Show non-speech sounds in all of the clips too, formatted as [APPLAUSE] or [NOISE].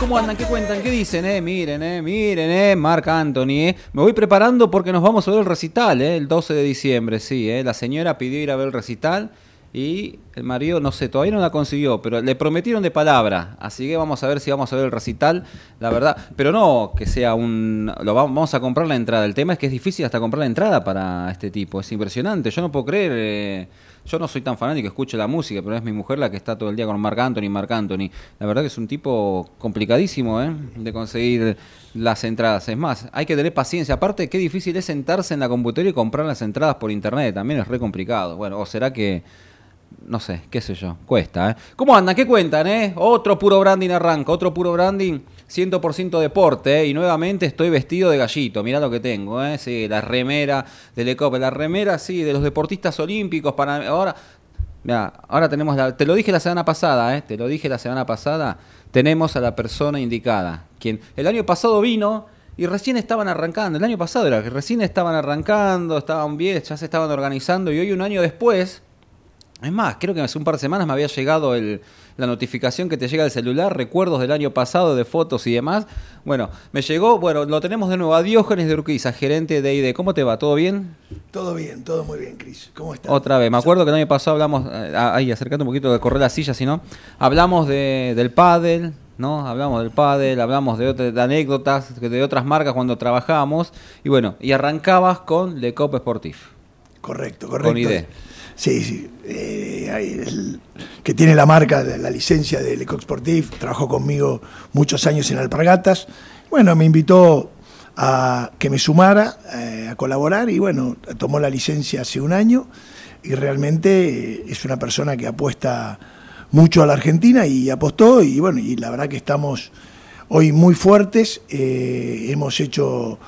¿cómo andan? ¿Qué cuentan? ¿Qué dicen? Eh? Miren, eh, miren, eh, Marc Anthony, eh. Me voy preparando porque nos vamos a ver el recital, eh, el 12 de diciembre, sí, eh. La señora pidió ir a ver el recital y el marido, no sé, todavía no la consiguió, pero le prometieron de palabra, así que vamos a ver si vamos a ver el recital, la verdad, pero no que sea un... Lo vamos a comprar la entrada, el tema es que es difícil hasta comprar la entrada para este tipo, es impresionante, yo no puedo creer... Eh, yo no soy tan fanático, escucho la música, pero es mi mujer la que está todo el día con Marc Anthony, Marc Anthony. La verdad que es un tipo complicadísimo ¿eh? de conseguir las entradas. Es más, hay que tener paciencia. Aparte, qué difícil es sentarse en la computadora y comprar las entradas por internet. También es re complicado. Bueno, o será que no sé, qué sé yo, cuesta, ¿eh? ¿Cómo andan? ¿Qué cuentan, eh? Otro puro branding arranca, otro puro branding, 100% deporte, ¿eh? Y nuevamente estoy vestido de gallito, mirá lo que tengo, ¿eh? Sí, la remera del ECOP, la remera, sí, de los deportistas olímpicos, para ahora... Mira, ahora tenemos, la, te lo dije la semana pasada, ¿eh? Te lo dije la semana pasada, tenemos a la persona indicada, quien el año pasado vino y recién estaban arrancando, el año pasado era que recién estaban arrancando, estaban bien, ya se estaban organizando y hoy un año después es más, creo que hace un par de semanas me había llegado la notificación que te llega al celular, recuerdos del año pasado de fotos y demás. Bueno, me llegó, bueno, lo tenemos de nuevo a Diógenes de Urquiza, gerente de ID. ¿Cómo te va? ¿Todo bien? Todo bien, todo muy bien, Cris. ¿Cómo estás? Otra vez, me acuerdo que el año pasado hablamos, eh, ahí, acercate un poquito de correr la silla, si no. Hablamos de, del pádel, ¿no? Hablamos del pádel, hablamos de, otras, de anécdotas de otras marcas cuando trabajábamos. Y bueno, y arrancabas con Le Cop Sportif. Correcto, correcto. Con ID. Sí, sí. Eh, que tiene la marca, la licencia de Lecoq Sportif, trabajó conmigo muchos años en Alpargatas. Bueno, me invitó a que me sumara eh, a colaborar y bueno, tomó la licencia hace un año y realmente eh, es una persona que apuesta mucho a la Argentina y apostó y bueno, y la verdad que estamos hoy muy fuertes. Eh, hemos hecho,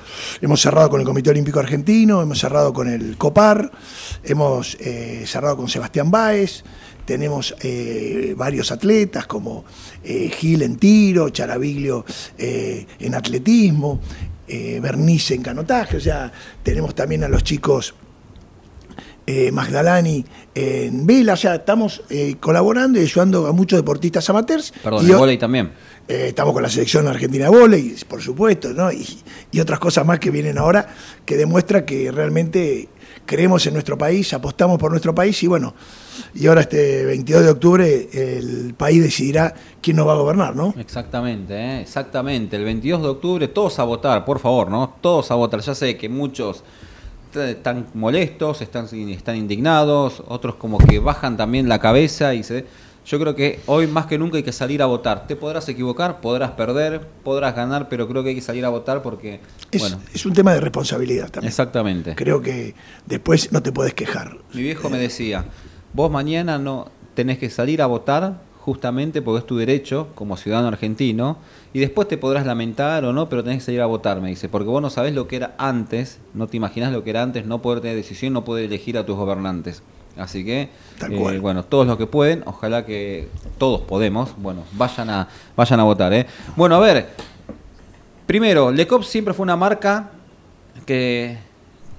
hemos cerrado con el Comité Olímpico Argentino, hemos cerrado con el COPAR, hemos eh, cerrado con Sebastián Báez, tenemos eh, varios atletas como Gil en tiro, Charaviglio en atletismo, Bernice en canotaje, o sea, tenemos también a los chicos Magdalani en vela, o sea, estamos colaborando y ayudando a muchos deportistas amateurs. Perdón, y en también. Eh, estamos con la selección argentina de volei, por supuesto, ¿no? Y, otras cosas más que vienen ahora que demuestra que realmente creemos en nuestro país, apostamos por nuestro país y bueno, y ahora este 22 de octubre el país decidirá quién nos va a gobernar, ¿no? Exactamente, ¿eh? exactamente. El 22 de octubre todos a votar, por favor, ¿no? Todos a votar. Ya sé que muchos están molestos, están, están indignados, otros como que bajan también la cabeza y se yo creo que hoy más que nunca hay que salir a votar. Te podrás equivocar, podrás perder, podrás ganar, pero creo que hay que salir a votar porque... Es, bueno, es un tema de responsabilidad también. Exactamente. Creo que después no te puedes quejar. Mi viejo me decía, vos mañana no tenés que salir a votar justamente porque es tu derecho como ciudadano argentino y después te podrás lamentar o no, pero tenés que salir a votar, me dice, porque vos no sabés lo que era antes, no te imaginás lo que era antes, no poder tener decisión, no poder elegir a tus gobernantes. Así que, eh, bueno, todos los que pueden, ojalá que todos podemos, bueno, vayan a, vayan a votar. ¿eh? Bueno, a ver, primero, Lecop siempre fue una marca que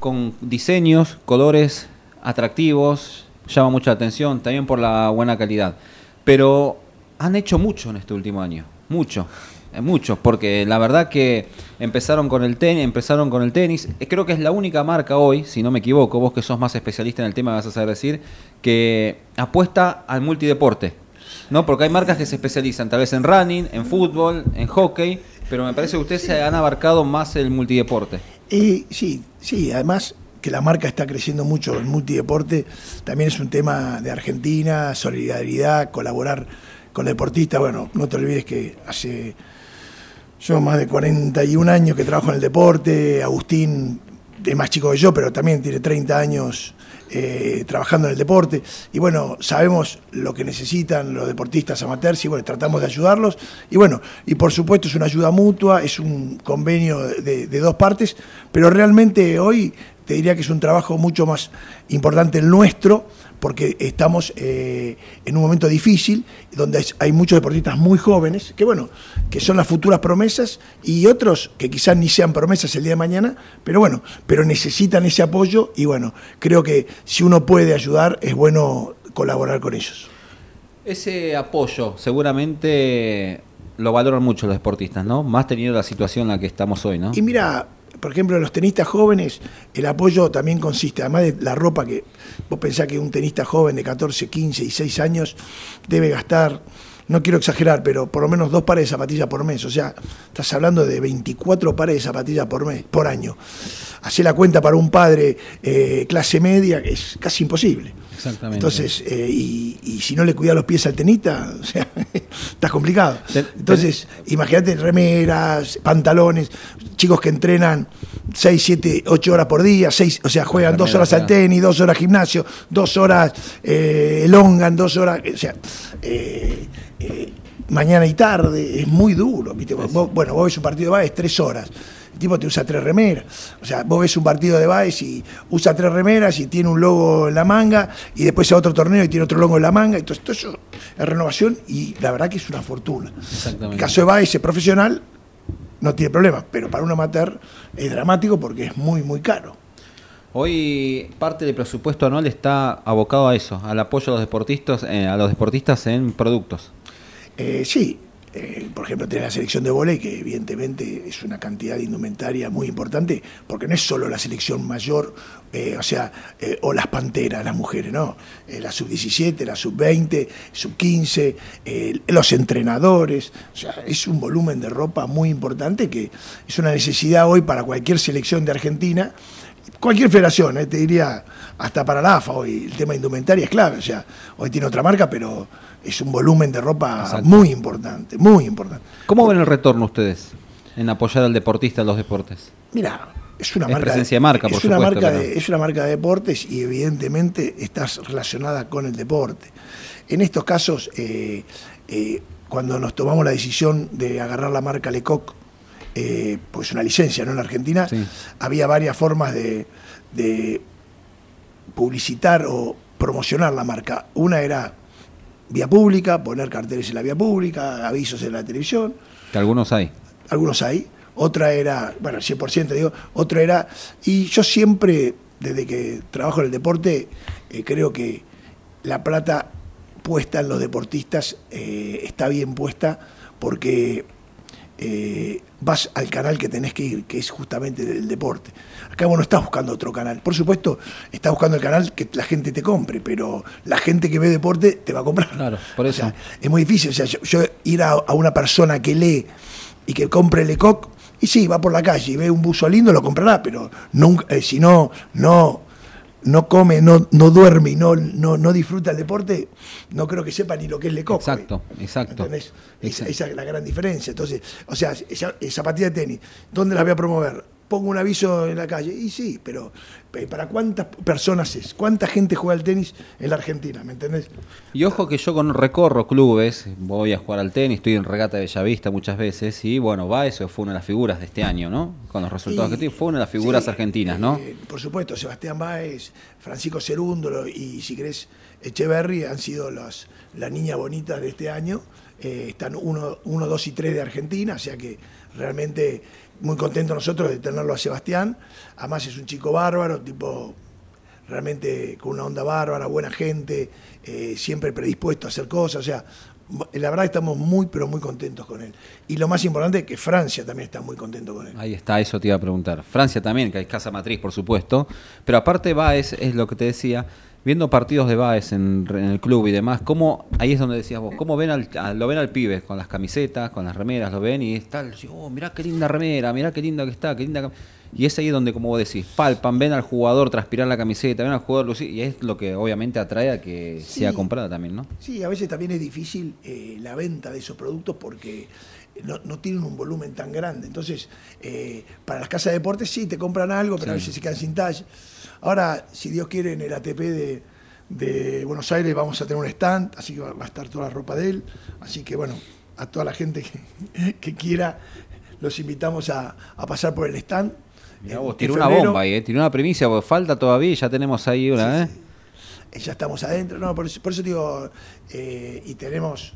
con diseños, colores atractivos, llama mucha atención, también por la buena calidad. Pero han hecho mucho en este último año, mucho. Eh, muchos, porque la verdad que empezaron con el tenis, empezaron con el tenis. Creo que es la única marca hoy, si no me equivoco, vos que sos más especialista en el tema vas a saber decir, que apuesta al multideporte. ¿No? Porque hay marcas que se especializan tal vez en running, en fútbol, en hockey, pero me parece que ustedes se han abarcado más el multideporte. y sí, sí, además que la marca está creciendo mucho en multideporte, también es un tema de Argentina, solidaridad, colaborar con deportistas. Bueno, no te olvides que hace yo más de 41 años que trabajo en el deporte, Agustín es más chico que yo, pero también tiene 30 años eh, trabajando en el deporte. Y bueno, sabemos lo que necesitan los deportistas amateurs y bueno, tratamos de ayudarlos. Y bueno, y por supuesto es una ayuda mutua, es un convenio de, de dos partes, pero realmente hoy te diría que es un trabajo mucho más importante el nuestro porque estamos eh, en un momento difícil, donde hay muchos deportistas muy jóvenes, que bueno, que son las futuras promesas, y otros que quizás ni sean promesas el día de mañana, pero bueno, pero necesitan ese apoyo, y bueno, creo que si uno puede ayudar, es bueno colaborar con ellos. Ese apoyo seguramente lo valoran mucho los deportistas, ¿no? Más teniendo la situación en la que estamos hoy, ¿no? Y mira, por ejemplo, los tenistas jóvenes, el apoyo también consiste, además de la ropa que vos pensás que un tenista joven de 14, 15 y 6 años debe gastar, no quiero exagerar, pero por lo menos dos pares de zapatillas por mes. O sea, estás hablando de 24 pares de zapatillas por mes, por año. Hacer la cuenta para un padre eh, clase media es casi imposible. Exactamente. Entonces, eh, y, y si no le cuidas los pies al tenista, [LAUGHS] o sea, está complicado. Entonces, imagínate remeras, pantalones, chicos que entrenan 6, 7, 8 horas por día, seis, o sea, juegan Remera, dos horas al tenis, dos horas gimnasio, dos horas eh, elongan, dos horas, o sea, eh, mañana y tarde, es muy duro. ¿viste? Vos- bueno, vos ves un partido de básquet, tres horas. El tipo te usa tres remeras. O sea, vos ves un partido de básquet y usa tres remeras y tiene un logo en la manga y después a otro torneo y tiene otro logo en la manga. Entonces, todo eso es renovación y la verdad que es una fortuna. En Exactamente. el caso de Baez es profesional, no tiene problema, pero para un amateur es dramático porque es muy, muy caro. Hoy parte del presupuesto anual está abocado a eso, al apoyo a los deportistas, eh, a los deportistas en productos. Eh, sí, eh, por ejemplo, tenés la selección de volei, que evidentemente es una cantidad de indumentaria muy importante, porque no es solo la selección mayor, eh, o sea, eh, o las panteras, las mujeres, no. La sub-17, la sub-20, sub-15, eh, los entrenadores, o sea, es un volumen de ropa muy importante que es una necesidad hoy para cualquier selección de Argentina. Cualquier federación, te diría, hasta para la AFA hoy, el tema de indumentaria es clave. O sea, hoy tiene otra marca, pero es un volumen de ropa Exacto. muy importante, muy importante. ¿Cómo ven el retorno ustedes en apoyar al deportista en los deportes? Mira, es una Es marca. presencia de marca, es por una supuesto, marca pero- de- es una marca de deportes y evidentemente estás relacionada con el deporte. En estos casos, eh, eh, cuando nos tomamos la decisión de agarrar la marca Lecoq, eh, pues una licencia, ¿no? En la Argentina, Sí. había varias formas de, de publicitar o promocionar la marca. Una era vía pública, poner carteles en la vía pública, avisos en la televisión, Que algunos hay. algunos hay. Otra era, bueno, 100% digo, otra era, y yo siempre, desde que trabajo en el deporte, eh, creo que la plata puesta en los deportistas eh, está bien puesta porque eh, vas al canal que tenés que ir, que es justamente del deporte. Acá vos no estás buscando otro canal. Por supuesto, estás buscando el canal que la gente te compre, pero la gente que ve deporte te va a comprar. Claro, por O eso. sea, es muy difícil. O sea, yo, yo ir a, a una persona que lee y que compre Lecoq, y sí, va por la calle y ve un buzo lindo, lo comprará, pero nunca, eh, si no, no, no come, no, no duerme y no, no, no disfruta el deporte, no creo que sepa ni lo que es Lecoq. Exacto, hoy. exacto. ¿Entendés? Esa, Exacto. esa es la gran diferencia. Entonces, o sea, esa, esa de tenis, ¿dónde las voy a promover? Pongo un aviso en la calle. Y sí, pero ¿para cuántas personas es? ¿Cuánta gente juega al tenis en la Argentina? ¿Me entendés? Y ojo que yo con recorro clubes, voy a jugar al tenis, estoy en regata de Bellavista muchas veces, y bueno, va eso fue una de las figuras de este año, ¿no? Con los resultados Y- que tiene, fue una de las figuras sí, argentinas, ¿no? eh, por supuesto, Sebastián Báez, Francisco Cerúndolo y, si querés, Echeverry han sido las la niña bonita de este año. Eh, están uno, uno, dos y tres de Argentina, o sea que realmente muy contentos nosotros de tenerlo a Sebastián. Además es un chico bárbaro, tipo realmente con una onda bárbara, buena gente, eh, siempre predispuesto a hacer cosas, o sea, la verdad estamos muy, pero muy contentos con él. Y lo más importante es que Francia también está muy contento con él. Ahí está, eso te iba a preguntar. Francia también, que es casa matriz, por supuesto. Pero aparte Baez, es lo que te decía, viendo partidos de Baez en, en el club y demás, cómo, ahí es donde decías vos, cómo ven al, a- lo ven al pibe, con las camisetas, con las remeras, lo ven y está, oh, mirá qué linda remera, mirá qué linda que está, qué linda cam-". Y es ahí donde, como vos decís, palpan, ven al jugador transpirar la camiseta, ven al jugador lucir, y es lo que obviamente atrae a que Sí. sea comprada también, ¿no? Sí, a veces también es difícil eh, la venta de esos productos porque no, no tienen un volumen tan grande. Entonces, eh, para las casas de deportes sí, te compran algo, pero a veces se quedan sin talla. Ahora, si Dios quiere, en el ATP de, de Buenos Aires vamos a tener un stand, así que va, a estar toda la ropa de él. Así que, bueno, a toda la gente que, [LAUGHS] que quiera, los invitamos a, a pasar por el stand. Mirá vos, tiró una bomba ahí, eh, tiró una primicia, porque falta todavía y ya tenemos ahí una, ¿eh? Eh, ya estamos adentro. No, por eso, por eso digo, eh, y tenemos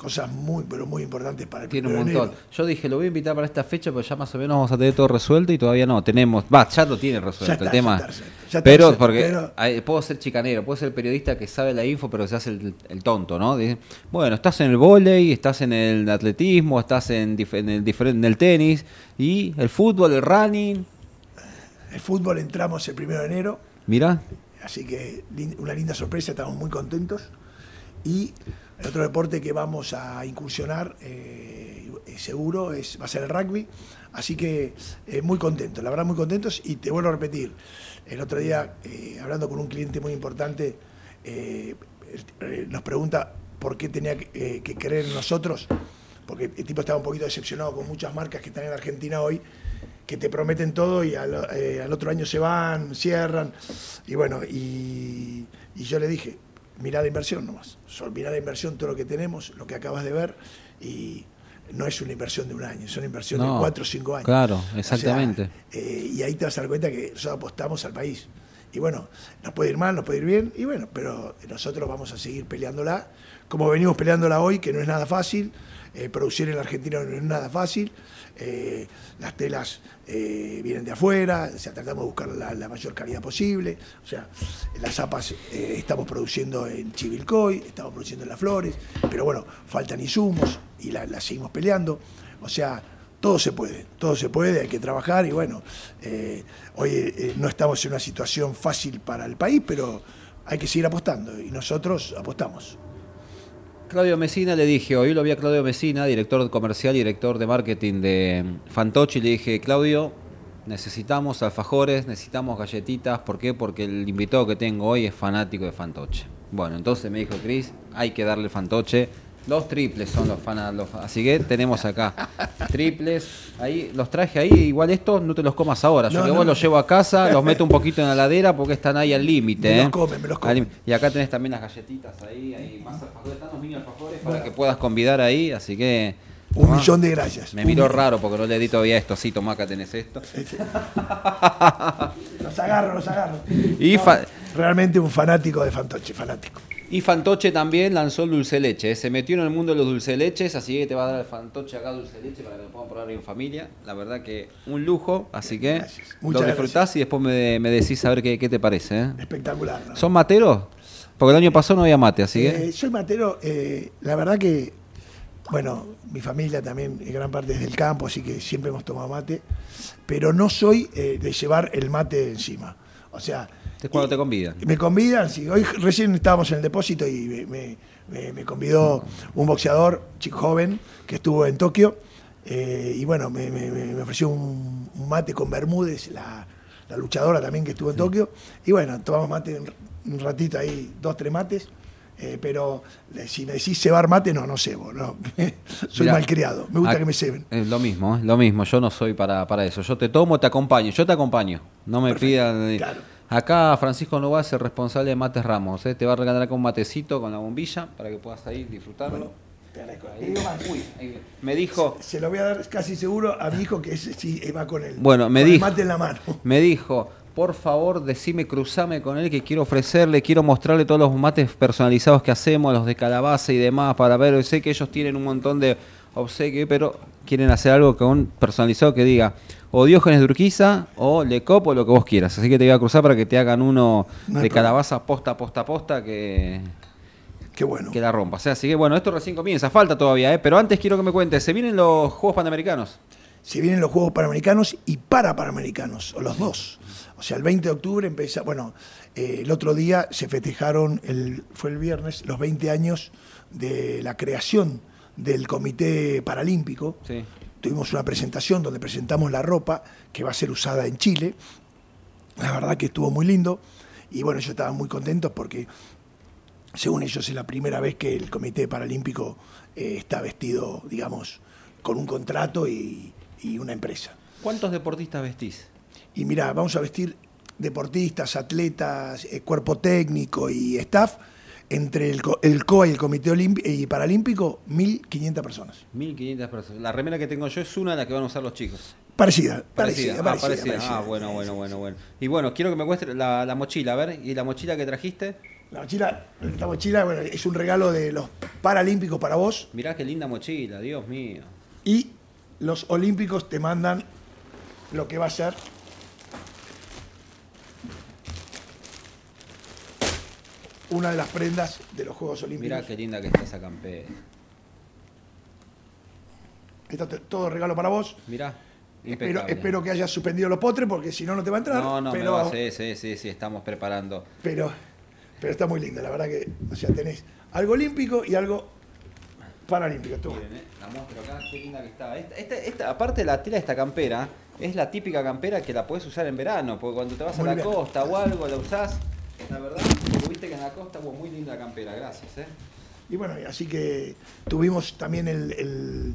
cosas muy, pero muy importantes para el Tiene un montón. enero. Yo dije, lo voy a invitar para esta fecha, pero ya más o menos vamos a tener todo resuelto y todavía no. Tenemos, va, ya lo tiene resuelto Ya está, el tema. ya está ya está pero resuelto, porque pero- hay- puedo ser chicanero, puedo ser periodista que sabe la info, pero se hace el, el tonto, ¿no? Bueno, estás en el vóley, estás en el atletismo, estás en, el, difer- en el tenis y el fútbol, el running. El fútbol entramos el primero de enero, Mirá, así que una linda sorpresa, estamos muy contentos. Y el otro deporte que vamos a incursionar, eh, seguro, es, va a ser el rugby. Así que eh, muy contentos, la verdad muy contentos. Y te vuelvo a repetir, el otro día, eh, hablando con un cliente muy importante, eh, nos pregunta por qué tenía que, que creer en nosotros, porque el tipo estaba un poquito decepcionado con muchas marcas que están en Argentina hoy, que te prometen todo y al, otro año se van, cierran. Y bueno, y yo le dije, mirá la inversión nomás, Sol, la inversión, todo lo que tenemos, lo que acabas de ver, y no es una inversión de un año, es una inversión No, de cuatro o cinco años. claro, O sea, exactamente. eh, y ahí te vas a dar cuenta que nosotros apostamos al país. Y bueno, nos puede ir mal, nos puede ir bien, y bueno, pero nosotros vamos a seguir peleándola, como venimos peleándola hoy, que no es nada fácil, eh, producir en la Argentina no es nada fácil, eh, las telas eh, vienen de afuera, o sea, tratamos de buscar la, mayor calidad posible, o sea, las zapas eh, estamos produciendo en Chivilcoy, estamos produciendo en Las Flores, pero bueno, faltan insumos y la, la seguimos peleando, o sea, todo se puede, todo se puede, hay que trabajar y bueno, eh, hoy no estamos en una situación fácil para el país, pero hay que seguir apostando y nosotros apostamos. Claudio Mesina le dije, hoy lo vi a Claudio Mesina, director comercial y director de marketing de Fantochi, le dije, Claudio, necesitamos alfajores, necesitamos galletitas, ¿por qué? Porque el invitado que tengo hoy es fanático de Fantoche. Bueno, entonces me dijo Cris, hay que darle Fantoche. Los triples son los fanáticos, así que tenemos acá [LAUGHS] triples. Ahí los traje ahí, igual estos no te los comas ahora. Yo No, que no. vos los llevo a casa, los meto un poquito en la ladera porque están ahí al límite. Me los ¿eh? comen, me los comen. Y acá tenés también las galletitas ahí, ahí más alfajores, están los mini alfajores para que puedas convidar ahí, así que... Un tomá. millón de gracias. Me Un miró millón. raro porque no le di todavía esto, sí, tomá, acá tenés esto. Este. los agarro, los agarro. Y fa- realmente un fanático de Fantoche, fanático. Y Fantoche también lanzó el dulce leche, ¿eh? se metió en el mundo de los dulce leches, así que te va a dar el Fantoche acá dulce leche para que lo puedan probar en familia. La verdad que un lujo, así que Gracias. lo Muchas disfrutás y después me, me decís a ver qué, qué te parece. ¿eh? Espectacular. ¿no? ¿Son materos? Porque el año pasado no había mate, así que... Eh, soy matero, eh, la verdad que, bueno, mi familia también, en gran parte es del campo, así que siempre hemos tomado mate, pero no soy eh, de llevar el mate encima. O sea, Es cuando te convidan. me convidan, sí, hoy recién estábamos en el depósito y me, me- me- me convidó un boxeador, chico joven, que estuvo en Tokio, eh, y bueno, me, ofreció un, un mate con Bermúdez, la, la luchadora también que estuvo en Tokio, y bueno, tomamos mate un, un ratito ahí, dos, tres mates, eh, pero eh, si me decís cebar mate, no, no cebo, no. [LAUGHS] soy Mirá, malcriado, me gusta que me ceben. Es lo mismo, es lo mismo. Yo no soy para, para eso. Yo te tomo, te acompaño. Yo te acompaño. No me Perfecto, pidan. claro. Acá Francisco Novas es el responsable de Mates Ramos. ¿eh? Te va a regalar acá un matecito con la bombilla para que puedas ahí disfrutarlo. Te. Ahí. Te más, Uy, ahí. me dijo, se lo voy a dar casi seguro a mi hijo que ese sí va con el, Bueno, me dijo- mate en la mano. me dijo, por favor, decime, cruzame con él que quiero ofrecerle, quiero mostrarle todos los mates personalizados que hacemos, los de calabaza y demás, para ver. Sé que ellos tienen un montón de obsequios, pero quieren hacer algo con personalizado que diga o Diógenes de Urquiza o Lecop o lo que vos quieras. Así que te voy a cruzar para que te hagan uno No de problema. calabaza posta, posta, posta que, Qué bueno. que la rompa. O sea, así que bueno, esto recién comienza, falta todavía, ¿eh? pero antes quiero que me cuentes, ¿se vienen los Juegos Panamericanos? se vienen los Juegos Panamericanos y para Panamericanos, o los dos. O sea, el 20 de octubre empieza, bueno, eh, el otro día se festejaron, el, fue el viernes, los 20 años de la creación del Comité Paralímpico. Sí. Tuvimos una presentación donde presentamos la ropa que va a ser usada en Chile. La verdad que estuvo muy lindo. Y bueno, ellos estaban muy contentos porque, según ellos, es la primera vez que el Comité Paralímpico eh, está vestido, digamos, con un contrato y, y una empresa. ¿Cuántos deportistas vestís? Y mira, vamos a vestir deportistas, atletas, eh, cuerpo técnico y staff entre el, co- el COA y el Comité Olimpi- y Paralímpico, 1.500 personas. 1500 personas. La remera que tengo yo es una de la que van a usar los chicos. Parecida, Parecida, parecida, ah, parecida, parecida. parecida. Ah, bueno, bueno, bueno, bueno. Y bueno, quiero que me muestre la, la mochila, a ver. ¿Y la mochila que trajiste? La mochila, esta mochila bueno, es un regalo de los Paralímpicos para vos Mirá qué linda mochila, Dios mío. y los Olímpicos te mandan lo que va a ser una de las prendas de los Juegos Olímpicos. Mirá qué linda que está esa campera. Esto te- todo regalo para vos. Mirá. Espero, espero que hayas suspendido los potres porque si no, no te va a entrar. No, no, pero, me va, sí, sí, sí, sí, estamos preparando. pero, pero está muy linda, la verdad que, o sea, tenés algo olímpico y algo paralímpico. Tú. Miren, eh, la muestro acá, qué linda que está. Esta, esta- esta- aparte de la tela de esta campera, es la típica campera que la puedes usar en verano, porque cuando te vas Muy a la bien. costa o algo la usás. La verdad, que en la costa hubo muy linda campera, gracias, eh. Y bueno, así que tuvimos también el, el-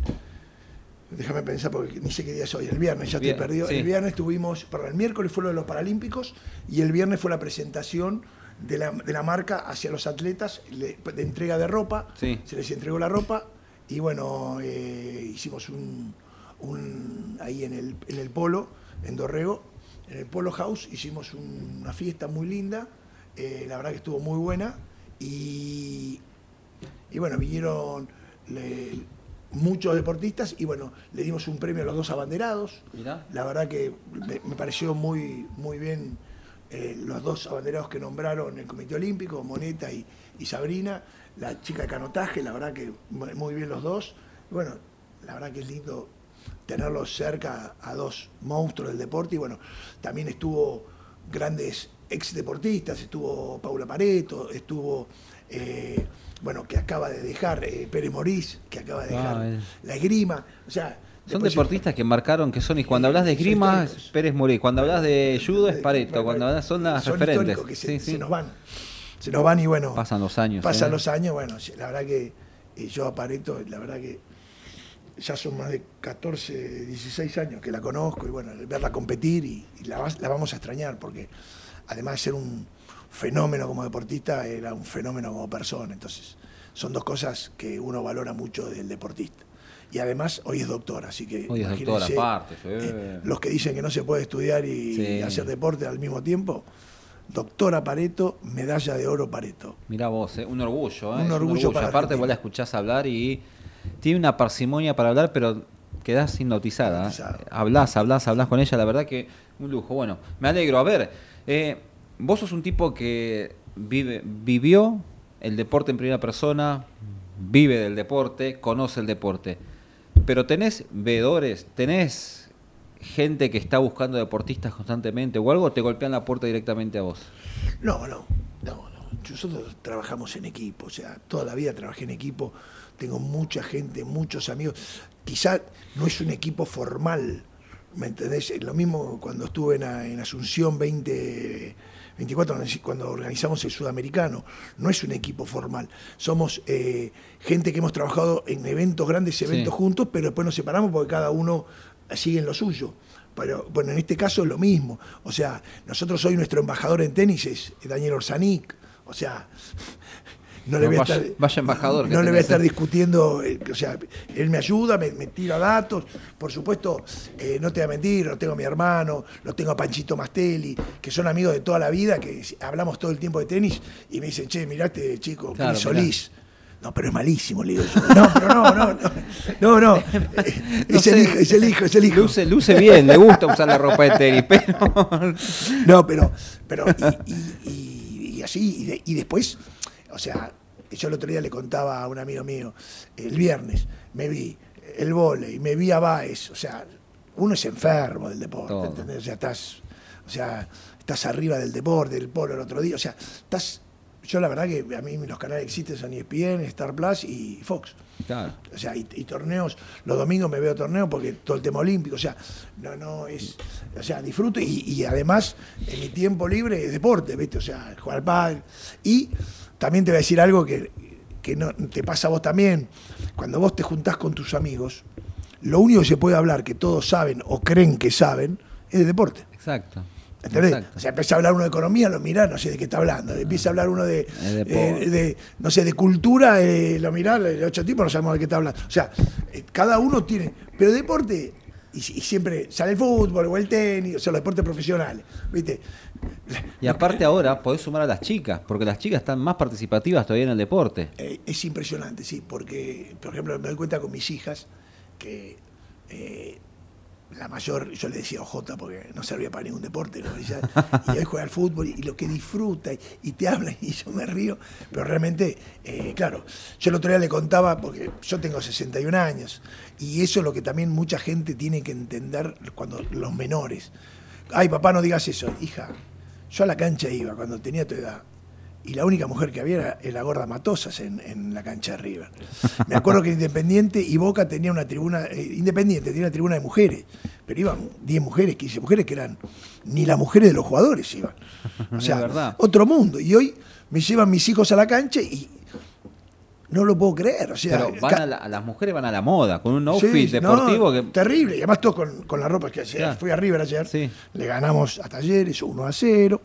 déjame pensar porque ni sé qué día es hoy, el viernes, ya Bien, estoy perdido. sí. El viernes tuvimos, perdón, el miércoles fue lo de los Paralímpicos y el viernes fue la presentación de la, de la marca hacia los atletas le- de entrega de ropa. Sí. Se les entregó la ropa y bueno, eh, hicimos un, un- ahí en el, en el polo, en Dorrego, en el Polo House, hicimos un- una fiesta muy linda, eh, la verdad que estuvo muy buena y, y bueno, vinieron le- muchos deportistas y bueno, le dimos un premio a los dos abanderados. Mirá. La verdad que me, me pareció muy, muy bien eh, los dos abanderados que nombraron el Comité Olímpico, Moneta y, y Sabrina, la chica de canotaje, la verdad que mu- muy bien los dos. Y bueno, la verdad que es lindo tenerlos cerca a dos monstruos del deporte y bueno, también estuvo grandes ex deportistas, estuvo Paula Pareto, estuvo, eh, bueno, que acaba de dejar, eh, Pérez Morís, que acaba de dejar Ah, eh. la esgrima, o sea... Son deportistas que marcaron que son, y cuando hablas de esgrima es Pérez Morí, cuando hablas de judo es Eh, Pareto, cuando hablas son las son referentes. que se, Sí, se sí. nos van. Se nos van y bueno. Pasan los años. Pasan ¿eh? los años, bueno, la verdad que eh, yo a Pareto, la verdad que ya son más de 14, 16 años que la conozco y bueno, verla competir y, y la, la vamos a extrañar porque además de ser un fenómeno como deportista, era un fenómeno como persona. Entonces, son dos cosas que uno valora mucho del deportista. Y además, hoy es doctora, así que Hoy es doctora, aparte, eh, los que dicen que no se puede estudiar y Sí. hacer deporte al mismo tiempo, doctora Pareto, medalla de oro Pareto. Mirá vos, eh, un orgullo, ¿eh? Un orgullo para Aparte Argentina. vos la escuchás hablar y tiene una parsimonia para hablar, pero quedás hipnotizada. ¿eh? Hablás, hablás, hablás con ella, la verdad que un lujo. Bueno, me alegro. A ver, eh, vos sos un tipo que vive, vivió el deporte en primera persona, vive del deporte, conoce el deporte. Pero tenés veedores, tenés gente que está buscando deportistas constantemente o algo, o te golpean la puerta directamente a vos. No, no, no, no. Nosotros trabajamos en equipo, o sea, toda la vida trabajé en equipo, tengo mucha gente, muchos amigos. Quizá no es un equipo formal, ¿me entendés? Lo mismo cuando estuve en, en Asunción 20, 24, cuando organizamos el Sudamericano, no es un equipo formal. Somos eh, gente que hemos trabajado en eventos, grandes eventos Sí. juntos, pero después nos separamos porque cada uno sigue en lo suyo. Pero bueno, en este caso es lo mismo. O sea, nosotros hoy nuestro embajador en tenis es Daniel Orsanic. O sea, no le voy a estar, vaya embajador no le voy a estar ¿eh? discutiendo. eh, o sea, él me ayuda, me, me tira datos. Por supuesto, eh, no te voy a mentir, lo tengo a mi hermano, lo tengo a Panchito Mastelli, que son amigos de toda la vida, que hablamos todo el tiempo de tenis y me dicen, che, mirá este chico, Claro, mirá. Solís. No, pero es malísimo, le digo yo. No, pero no, no, no. No, no. [LAUGHS] No Es el hijo, es el hijo, es el hijo. Luce, luce bien, le gusta usar la ropa de tenis, [LAUGHS] pero. No, pero, pero y, y- y- y así, de- y después, o sea, yo el otro día le contaba a un amigo mío, el viernes, me vi el vóley, me vi a Baez, o sea, uno es enfermo del deporte, Todo. ¿entendés? O sea, estás, o sea, estás arriba del deporte, del polo el otro día, o sea, estás, yo la verdad que a mí los canales existen son ESPN, Star Plus y Fox. Claro. O sea, y, y torneos, los domingos me veo torneos porque todo el tema olímpico, o sea, no, no es, o sea, disfruto y, y además en mi tiempo libre es deporte, ¿viste? O sea, jugar al pádel. Y también te voy a decir algo que, que no, te pasa a vos también. Cuando vos te juntás con tus amigos, lo único que se puede hablar que todos saben o creen que saben es de deporte. Exacto. ¿Entendés? Exacto. O sea, empieza a hablar uno de economía, lo mirá, no sé de qué está hablando. Empieza a hablar uno de, eh, de, no sé, de cultura, eh, lo mirá, el ocho tipos no sabemos de qué está hablando. O sea, eh, cada uno tiene. Pero deporte, y, y siempre sale el fútbol o el tenis, o sea, los deportes profesionales, ¿viste? Y aparte ahora podés sumar a las chicas, porque las chicas están más participativas todavía en el deporte. Es impresionante, sí, porque, por ejemplo, me doy cuenta con mis hijas que la mayor, yo le decía OJ porque no servía para ningún deporte, y, hoy juega al fútbol y, lo que disfruta y, y te habla y yo me río, pero realmente, eh, claro, yo el otro día le contaba, porque yo tengo 61 años, y eso es lo que también mucha gente tiene que entender cuando los menores. Ay, papá, no digas eso, hija, yo a la cancha iba cuando tenía tu edad. Y la única mujer que había era, la gorda Matosas en, en la cancha de River. Me acuerdo que Independiente y Boca tenía una tribuna, eh, Independiente tenía una tribuna de mujeres, pero iban 10 mujeres, 15 mujeres que eran, ni las mujeres de los jugadores iban. O sea, otro mundo. Y hoy me llevan mis hijos a la cancha y no lo puedo creer. O sea, Pero van ca- a, la- a las mujeres van a la moda, con un Sí, outfit no, deportivo que... Terrible, y además todo con, con la ropa que ayer, Claro. fui a River ayer, Sí. le ganamos a Talleres 1 a 0,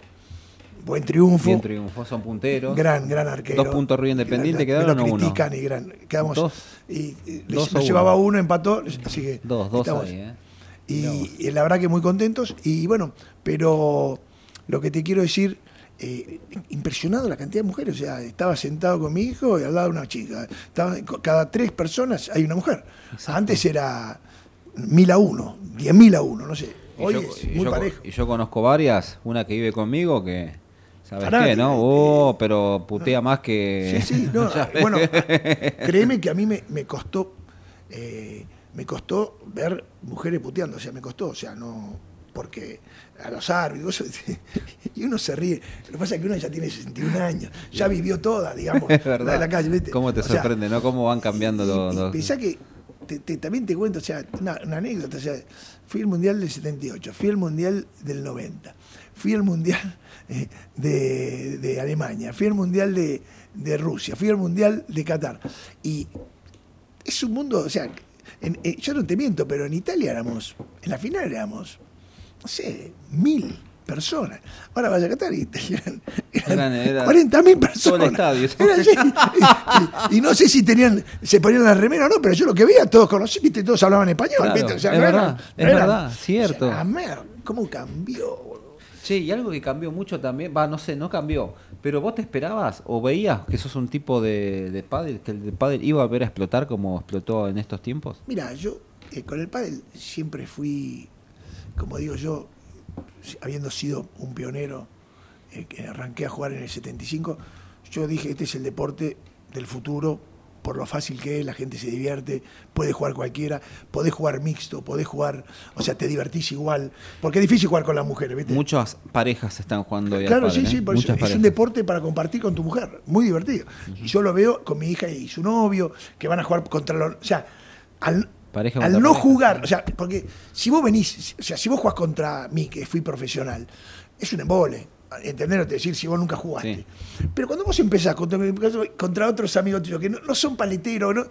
buen triunfo. Bien triunfó, son punteros. Gran, gran arquero. Dos puntos Río Independiente, quedaron me lo uno. critican y gran, quedamos. Dos. y, y Dos nos llevaba uno. uno, empató, así que. Dos, dos estamos- ahí, ¿eh? Y, y la verdad que muy contentos. Y bueno, pero lo que te quiero decir, eh, impresionado la cantidad de mujeres. O sea, estaba sentado con mi hijo y al lado de una chica. Estaba, cada tres personas hay una mujer. Exacto. Antes era mil a uno, diez mil a uno, no sé. Y Hoy yo, es y muy yo- parejo. y yo conozco varias, una que vive conmigo que... ¿Sabes qué, no? eh, Oh, pero putea más que... Sí, sí, [LAUGHS] no, ves. bueno, créeme que a mí me, me costó, eh, me costó ver mujeres puteando, o sea, me costó, o sea, no, porque a los árbitros, y uno se ríe, lo que pasa es que uno ya tiene 61 años, ya vivió toda, digamos, [LAUGHS] Es verdad. la calle, ¿viste? ¿Cómo te O sea, sorprende, no? Cómo van cambiando y- los... los- pensá que te- te- también te cuento, o sea, una, una anécdota, o sea, fui al Mundial del 78, fui al Mundial del 90, fui al Mundial eh, de, de Alemania, fui al Mundial de, de Rusia, fui al Mundial de Qatar. Y es un mundo, o sea, en- eh, yo no te miento, pero en Italia éramos, en la final éramos, no sé, mil personas. Ahora vaya a Qatar y eran, Eran- era 40 mil personas. estadio. [LAUGHS] Era así. Y, no sé si tenían, se ponían la remera o no, pero yo lo que veía, todos conocían, viste, todos hablaban español. Claro, ¿viste? O sea, es no verdad, eran- es no verdad, cierto. O sea, la mer- ¿Cómo cambió? Che, y algo que cambió mucho también, va, no sé, no cambió, pero vos te esperabas o veías que sos un tipo de, de pádel, que el de pádel iba a volver a explotar como explotó en estos tiempos. Mira, yo eh, con el pádel siempre fui, como digo yo, habiendo sido un pionero, eh, que arranqué a jugar en el 75, yo dije, este es el deporte del futuro, por lo fácil que es, la gente se divierte, puede jugar cualquiera, podés jugar mixto, podés jugar, o sea, te divertís igual, porque es difícil jugar con las mujeres, ¿viste? Muchas parejas están jugando hoy al Claro, sí, ¿eh? sí, por eso Muchas es un deporte para compartir con tu mujer, muy divertido. Y yo lo veo con mi hija y su novio, que van a jugar contra los... O sea, al, Pareja al no pareja. jugar, o sea, porque si vos venís, o sea, si vos jugás contra mí, que fui profesional, es un embole. Entender, decir si vos nunca jugaste. Pero cuando vos empezás contra, contra otros amigos tuyos que no, no son paleteros, ¿no?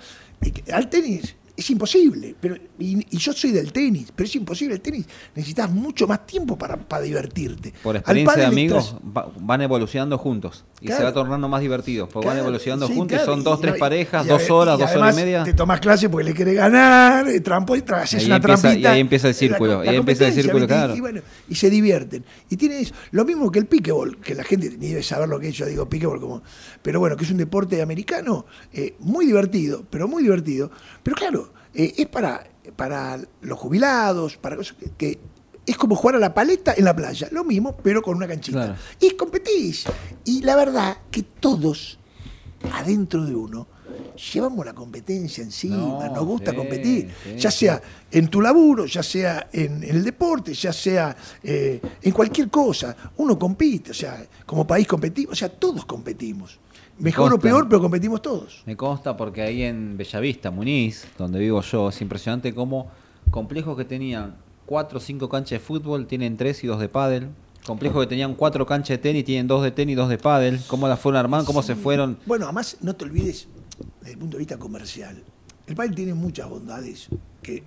Al tenis es imposible. Pero, y, y yo soy del tenis, pero es imposible. El tenis necesitas mucho más tiempo para, para divertirte. Por experiencia de amigos, va- van evolucionando juntos y Claro. se va tornando más divertido, porque van evolucionando sí, juntos y son dos, y tres parejas, dos horas, dos horas y media. Te tomás clase porque le querés ganar, trampo, y haces una empieza- trampita. y ahí empieza el círculo, la y ahí empieza el círculo, claro. Y, bueno, y se divierten. Y tienes lo mismo que el pickleball, que la gente ni debe saber lo que es, yo digo pickleball como. Pero bueno, que es un deporte americano eh, muy divertido, pero muy divertido. Pero claro, eh, es para, para los jubilados, para cosas que, que es como jugar a la paleta en la playa, lo mismo, pero con una canchita. Claro. Y competís. Y la verdad que todos, adentro de uno, llevamos la competencia encima, No, nos gusta sí, competir, sí, ya sea en tu laburo, ya sea en, en el deporte, ya sea eh, en cualquier cosa. Uno compite, o sea, como país competimos, o sea, todos competimos. Mejor o peor, pero competimos todos. Me consta porque ahí en Bellavista, Muniz, donde vivo yo, es impresionante cómo complejos que tenían cuatro o cinco canchas de fútbol tienen tres y dos de pádel. Complejos que tenían cuatro canchas de tenis tienen dos de tenis y dos de pádel. Cómo las fueron armando, cómo se fueron. Bueno, además, no te olvides, desde el punto de vista comercial, el pádel tiene muchas bondades que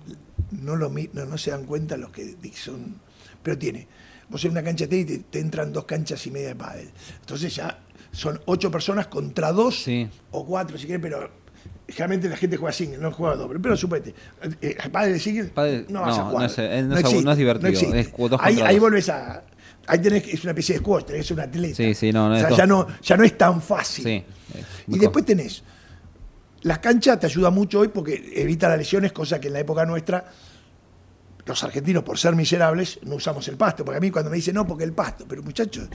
no, lo, no, no se dan cuenta los que son. Pero tiene. Vos en una cancha de tenis te, te entran dos canchas y media de pádel. Entonces ya son ocho personas contra dos Sí. o cuatro, si querés, pero generalmente la gente juega single, no juega doble. Pero supete, eh, el padre de single Padre- no vas a jugar. no es- no existe, divertido, existe. es dos ahí, ahí volvés a. Ahí tenés que, es una especie de squash, tenés un atleta. Sí, sí, no, no o sea, ya no, ya no es tan fácil. Sí. eh, Y después tenés. Las canchas te ayuda mucho hoy porque evita las lesiones, cosa que en la época nuestra, los argentinos, por ser miserables, no usamos el pasto. Porque a mí cuando me dicen, no, porque el pasto. Pero muchachos,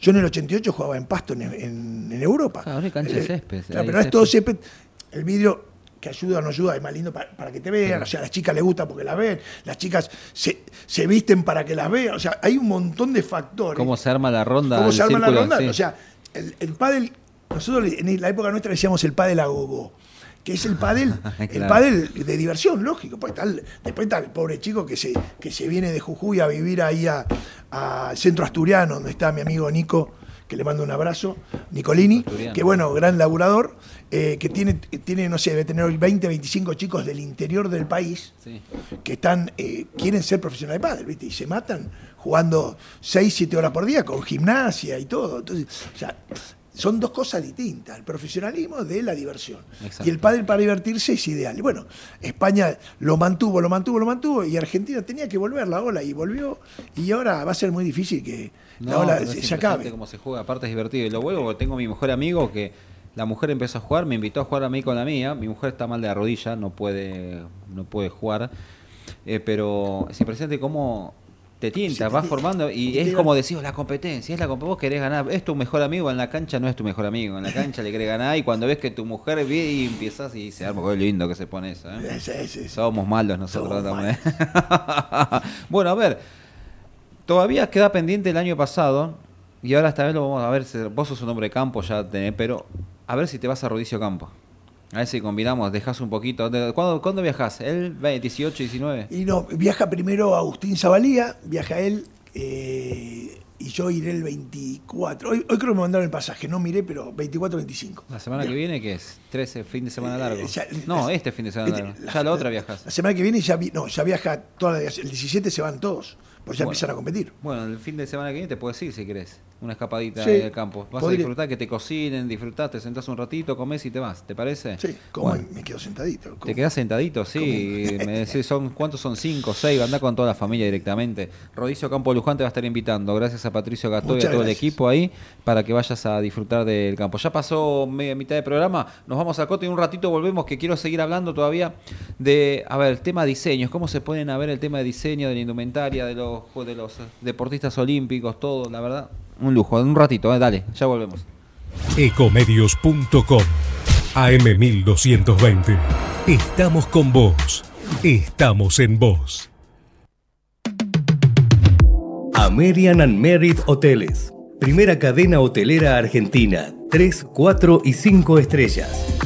yo en el 88 jugaba en pasto en, en- en Europa. Claro, hay cancha de Eh, césped, claro, pero no es todo césped. El vidrio que ayuda o no ayuda es más lindo para, para que te vean. O sea, a las chicas les gusta porque las ven. Las chicas se, se visten para que las vean. O sea, hay un montón de factores. ¿Cómo se arma la ronda? ¿Cómo se arma la ronda? Sí. O sea, el, el pádel, nosotros en la época nuestra decíamos el pádel a gogo, que es el pádel, [LAUGHS] el pádel de diversión, lógico. Pues tal, después está el pobre chico que se, que se viene de Jujuy a vivir ahí a- al centro asturiano, donde está mi amigo Nico, que le mando un abrazo, Nicolini, Asturiano. que bueno, gran laburador, eh, que tiene, tiene, no sé, debe tener hoy 20, 25 chicos del interior del país Sí. que están eh, quieren ser profesionales de pádel, ¿viste? Y se matan jugando 6, 7 horas por día con gimnasia y todo. Entonces, o sea, son dos cosas distintas, el profesionalismo de la diversión. Exacto. Y el pádel para divertirse es ideal. Y bueno, España lo mantuvo, lo mantuvo, lo mantuvo y Argentina tenía que volver la ola y volvió y ahora va a ser muy difícil que la No, ola pero es se, se acabe. cómo se juega, aparte es divertido. Y lo vuelvo porque tengo a mi mejor amigo que la mujer empezó a jugar, me invitó a jugar a mí con la mía. Mi mujer está mal de la rodilla, no puede, no puede jugar. Eh, pero es impresionante cómo te Sí, te vas formando Y te es como decís, la competencia, es la competencia, vos querés ganar, es tu mejor amigo, en la cancha no es tu mejor amigo, en la cancha le querés ganar y cuando ves que tu mujer viene y empiezas y se arma, qué lindo que se pone eso. ¿eh? Sí, sí, sí. Somos malos nosotros Somos también. [LAUGHS] bueno, a ver, todavía queda pendiente el año pasado y ahora esta vez lo vamos a ver. Vos sos un hombre de campo ya tenés, pero a ver si te vas a Rodicio Campo. A ver si combinamos, dejas un poquito. ¿De- ¿Cuándo, ¿cuándo viajás? ¿El 18, 19? Y no, viaja primero Agustín Zabalía, viaja él, eh, y yo iré el 24. Hoy, hoy creo que me mandaron el pasaje, no miré, pero 24-25. ¿La semana que viene qué es? ¿13 fin de semana Eh, largo? ya- no, la- este fin de semana este- largo. la- Ya la otra viajas. La semana que viene ya, vi- no, ya viaja toda la, el 17 se van todos, pues ya Bueno. empiezan a competir. Bueno, el fin de semana que viene te puedes ir si querés. Una escapadita Sí, al campo. Vas podría. a disfrutar, que te cocinen, disfrutás, te sentás un ratito, comés y te vas. ¿Te parece? Sí, como Bueno. me quedo sentadito. como- Te quedás sentadito, sí. Me decís, son, ¿cuántos son? ¿Cinco, seis? Andá con toda la familia directamente. Rodicio Campo Luján te va a estar invitando. Gracias a Patricio Gato y a todo el equipo ahí para que vayas a disfrutar del campo. Ya pasó media mitad de programa. Nos vamos a Cote y un ratito volvemos que quiero seguir hablando todavía de, a ver, el tema diseños. ¿Cómo se pueden a ver el tema de diseño, de la indumentaria, de los, de los deportistas olímpicos, todo? La verdad, un lujo. Un ratito, eh, dale, ya volvemos. Ecomedios.com AM1220. Estamos con vos. Estamos en vos. American and Merit Hoteles. Primera cadena hotelera argentina. 3, 4 y 5 estrellas.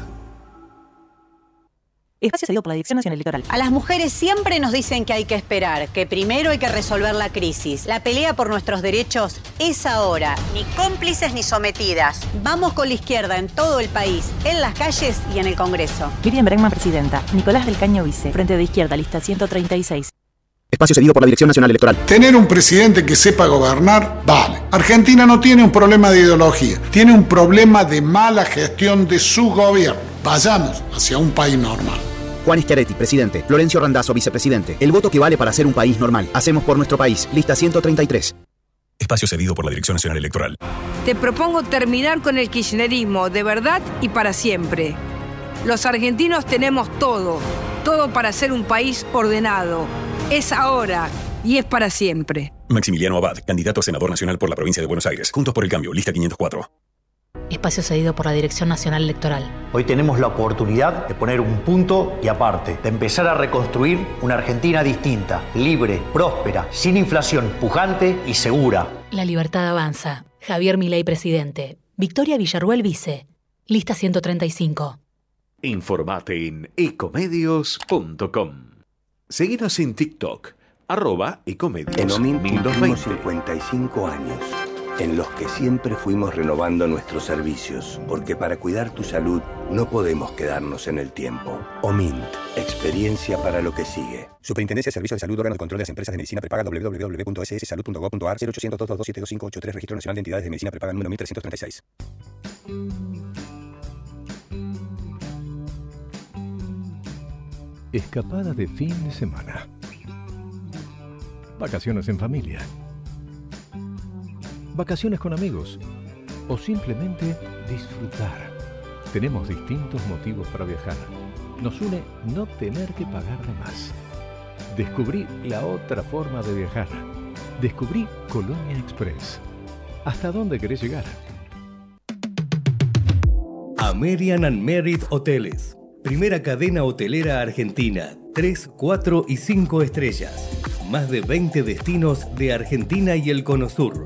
Espacio cedido por la Dirección Nacional Electoral. A las mujeres siempre nos dicen que hay que esperar, que primero hay que resolver la crisis. La pelea por nuestros derechos es ahora. Ni cómplices ni sometidas. Vamos con la izquierda en todo el país, en las calles y en el Congreso. Miriam Bregman, presidenta. Nicolás del Caño, vice. Frente de Izquierda, lista 136. Espacio cedido por la Dirección Nacional Electoral. Tener un presidente que sepa gobernar, vale. Argentina no tiene un problema de ideología, tiene un problema de mala gestión de su gobierno. Vayamos hacia un país normal. Juan Schiaretti, presidente. Florencio Randazzo, vicepresidente. El voto que vale para ser un país normal. Hacemos por nuestro país. Lista 133. Espacio cedido por la Dirección Nacional Electoral. Te propongo terminar con el kirchnerismo de verdad y para siempre. Los argentinos tenemos todo, todo para ser un país ordenado. Es ahora y es para siempre. Maximiliano Abad, candidato a senador nacional por la provincia de Buenos Aires. Juntos por el cambio, lista 504. Espacio cedido por la Dirección Nacional Electoral. Hoy tenemos la oportunidad de poner un punto y aparte, de empezar a reconstruir una Argentina distinta, libre, próspera, sin inflación, pujante y segura. La libertad avanza. Javier Milei, presidente. Victoria Villarruel, vice. Lista 135. Informate en ecomedios.com. Seguinos en TikTok, arroba ecomedios En OMIN cumplimos 1020. 55 años, en los que siempre fuimos renovando nuestros servicios, porque para cuidar tu salud no podemos quedarnos en el tiempo. OMINT, experiencia para lo que sigue. Superintendencia de Servicios de Salud, órgano de control de las empresas de medicina prepaga www.sssalud.gov.ar 0800 227 2583 Registro Nacional de Entidades de Medicina Prepaga número 1336. Escapada de fin de semana. Vacaciones en familia. Vacaciones con amigos. O simplemente disfrutar. Tenemos distintos motivos para viajar. Nos une no tener que pagar de más. Descubrí la otra forma de viajar. Descubrí Colonia Express. ¿Hasta dónde querés llegar? American and Merit Hoteles. Primera cadena hotelera argentina. 3, 4 y 5 estrellas. Más de 20 destinos de Argentina y el Cono Sur.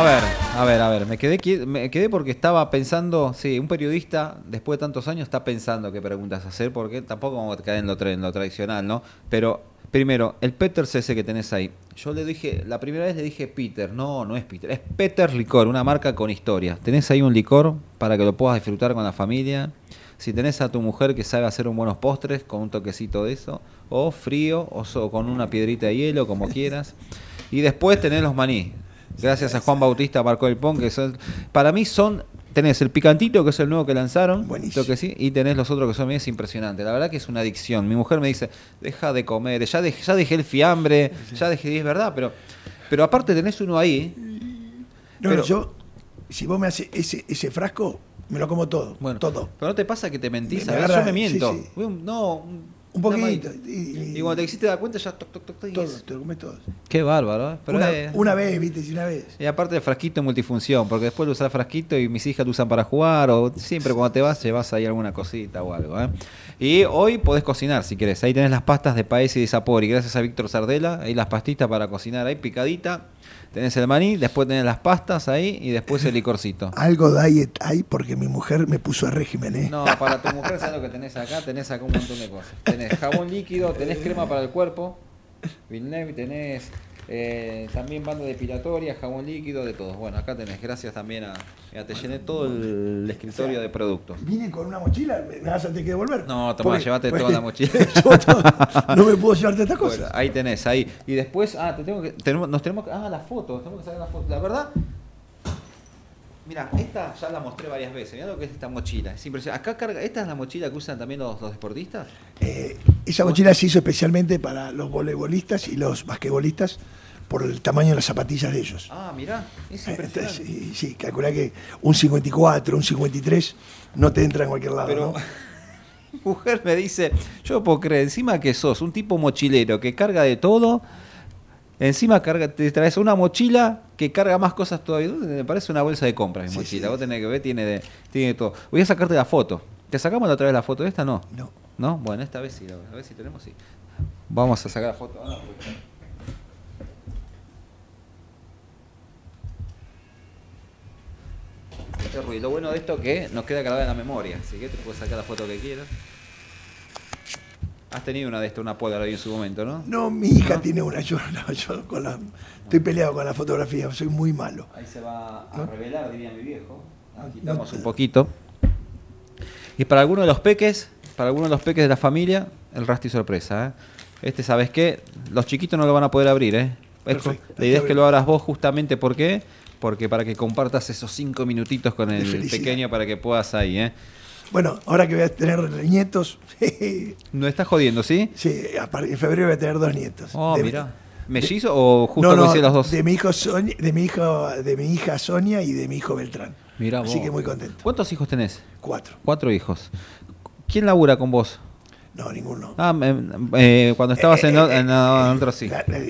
A ver, a ver, a ver, me quedé, me quedé porque estaba pensando, sí, un periodista después de tantos años está pensando qué preguntas hacer, porque tampoco vamos a caer en lo, tra- en lo tradicional, ¿no? Pero primero, el Peter ese que tenés ahí, yo le dije, la primera vez le dije Peter, no, no es Peter, es Peter Licor, una marca con historia. Tenés ahí un licor para que lo puedas disfrutar con la familia. Si tenés a tu mujer que sabe hacer un buenos postres con un toquecito de eso, o frío, o so- con una piedrita de hielo, como quieras. Y después tenés los maní. Gracias a Juan Bautista Marcó el Pon, que son, para mí son, tenés el picantito, que es el nuevo que lanzaron, que sí, y tenés los otros que son, es impresionante. La verdad que es una adicción. Mi mujer me dice, deja de comer, ya dejé, ya dejé el fiambre, ya dejé, y es verdad, pero, pero aparte tenés uno ahí. No, pero- yo, si vos me haces ese, ese frasco, me lo como todo. Bueno, todo. Pero no te pasa que te mentís, Me agarra- yo me miento. sí, sí. No, un, poquito. Y, Y cuando te quisiste dar cuenta ya toc, toc, toc, toc, y todo, te lo comes todo. Qué bárbaro, ¿eh? Pero una, es- una vez, viste, si una vez. Y aparte el frasquito multifunción, porque después lo usas frasquito y mis hijas lo usan para jugar, o siempre cuando te vas llevas ahí alguna cosita o algo. ¿eh? Y hoy podés cocinar si querés. Ahí tenés las pastas de Paese y de Sapor, y gracias a Víctor Sardela, ahí las pastitas para cocinar ahí picadita. Tenés el maní, después tenés las pastas ahí y después el licorcito. [LAUGHS] Algo diet hay porque mi mujer me puso a régimen, ¿eh? No, para tu mujer, ¿sabes lo que tenés acá? Tenés acá un montón de cosas. Tenés jabón líquido, tenés crema para el cuerpo, tenés eh, también banda depilatoria, jabón líquido, de todo. Bueno, acá tenés, gracias también a... mira, te llené todo el escritorio de productos. Vine con una mochila, me vas a tener que devolver. No, tomá, Porque- llévate porque toda la [LAUGHS] mochila. yo todo- no me puedo llevarte estas cosas. Bueno, ahí tenés, ahí. Y después, ah, te tengo que, tenemos, nos tenemos que, ah, la foto, tenemos que sacar la foto. La verdad, mira, esta ya la mostré varias veces. Mira lo que es esta mochila, es impresionante. Acá carga, esta es la mochila que usan también los, los deportistas. Esa mochila se hizo especialmente para los voleibolistas y los basquetbolistas por el tamaño de las zapatillas de ellos. Ah, mirá, es Eh, impresionante. Sí, sí, calcula que un 54, un 53 no te entra en cualquier lado. Pero- ¿no? [LAUGHS] mujer me dice, yo no puedo creer, encima que sos un tipo mochilero que carga de todo, encima carga, te traes una mochila que carga más cosas todavía. Me parece una bolsa de compras mi mochila. Vos tenés que ver, tiene de, tiene de todo. Voy a sacarte la foto. ¿Te sacamos la otra vez la foto? ¿Esta no? No. ¿No? Bueno, esta vez sí, a ver si tenemos, sí. Vamos a sacar la foto. Ah, porque- Lo bueno de esto es que nos queda grabada en la memoria, así que te puedes sacar la foto que quieras. Has tenido una de estas, una Polaroid en su momento, ¿no? No, mi hija tiene una, [LAUGHS] yo, no, yo con la, estoy peleado con la fotografía, soy muy malo. Ahí se va a ¿No? revelar, diría mi viejo. No Quitamos un poquito. Y para algunos de los peques, para algunos de los peques de la familia, el rasti sorpresa. ¿eh? Este, ¿sabes qué? Los chiquitos no lo van a poder abrir, ¿eh? Perfecto. la idea es que lo abras vos justamente, ¿por qué? Porque para que compartas esos cinco minutitos con el pequeño para que puedas ahí, ¿eh? Bueno, ahora que voy a tener nietos, [LAUGHS] No estás jodiendo, ¿sí? sí, en febrero voy a tener dos nietos. Oh, De- mira. ¿Mellizo o justo no, no, los dos? De mi hijo Sonia- de mi hijo, de mi hija Sonia y de mi hijo Beltrán. Mirá Así vos. que muy contento. ¿Cuántos hijos tenés? Cuatro. Cuatro hijos. ¿Quién labura con vos? No, ninguno. Ah, eh, cuando estabas en, o- en, en otro sí. La, la-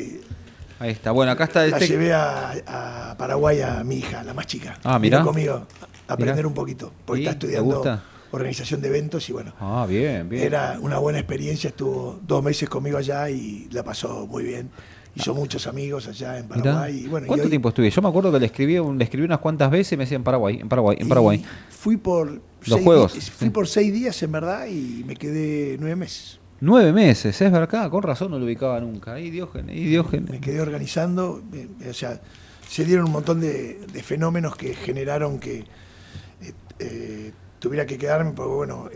Ahí está. Bueno, acá está la tec- llevé a, a Paraguay a mi hija, la más chica. Ah, Vino mirá. conmigo a aprender Mirá. un poquito. Porque está ¿Te estudiando organización de eventos y bueno. Ah, bien, bien. Era una buena experiencia, estuvo dos meses conmigo allá y la pasó muy bien. Hizo muchos amigos allá en Mirá. Paraguay. Y bueno, y ¿Cuánto hoy tiempo estuve? Yo me acuerdo que le escribí, le escribí unas cuantas veces y me decía en Paraguay, en Paraguay, en Paraguay. Fui por Los seis juegos, Fui por seis días en verdad y me quedé nueve meses. Nueve meses, es verdad, con razón no lo ubicaba nunca. Ahí Diógenes, ahí Diógenes. Me quedé organizando, eh, o sea, se dieron un montón de, de fenómenos que generaron que eh, eh, tuviera que quedarme, porque bueno,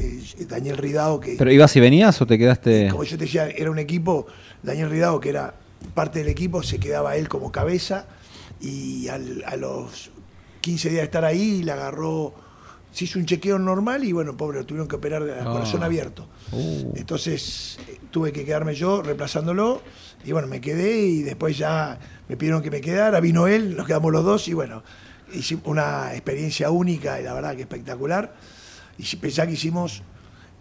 Daniel Ridao, que ¿Pero ibas y venías o te quedaste? como yo te decía, era un equipo, Daniel Ridao, que era parte del equipo, se quedaba él como cabeza y al- a los 15 días de estar ahí le agarró, se hizo un chequeo normal y bueno, pobre, lo tuvieron que operar de Ah. corazón abierto. Uh. Entonces eh, tuve que quedarme yo reemplazándolo y bueno, me quedé y después ya me pidieron que me quedara, vino él, nos quedamos los dos y bueno, hicimos una experiencia única y la verdad que espectacular. Y pensá que hicimos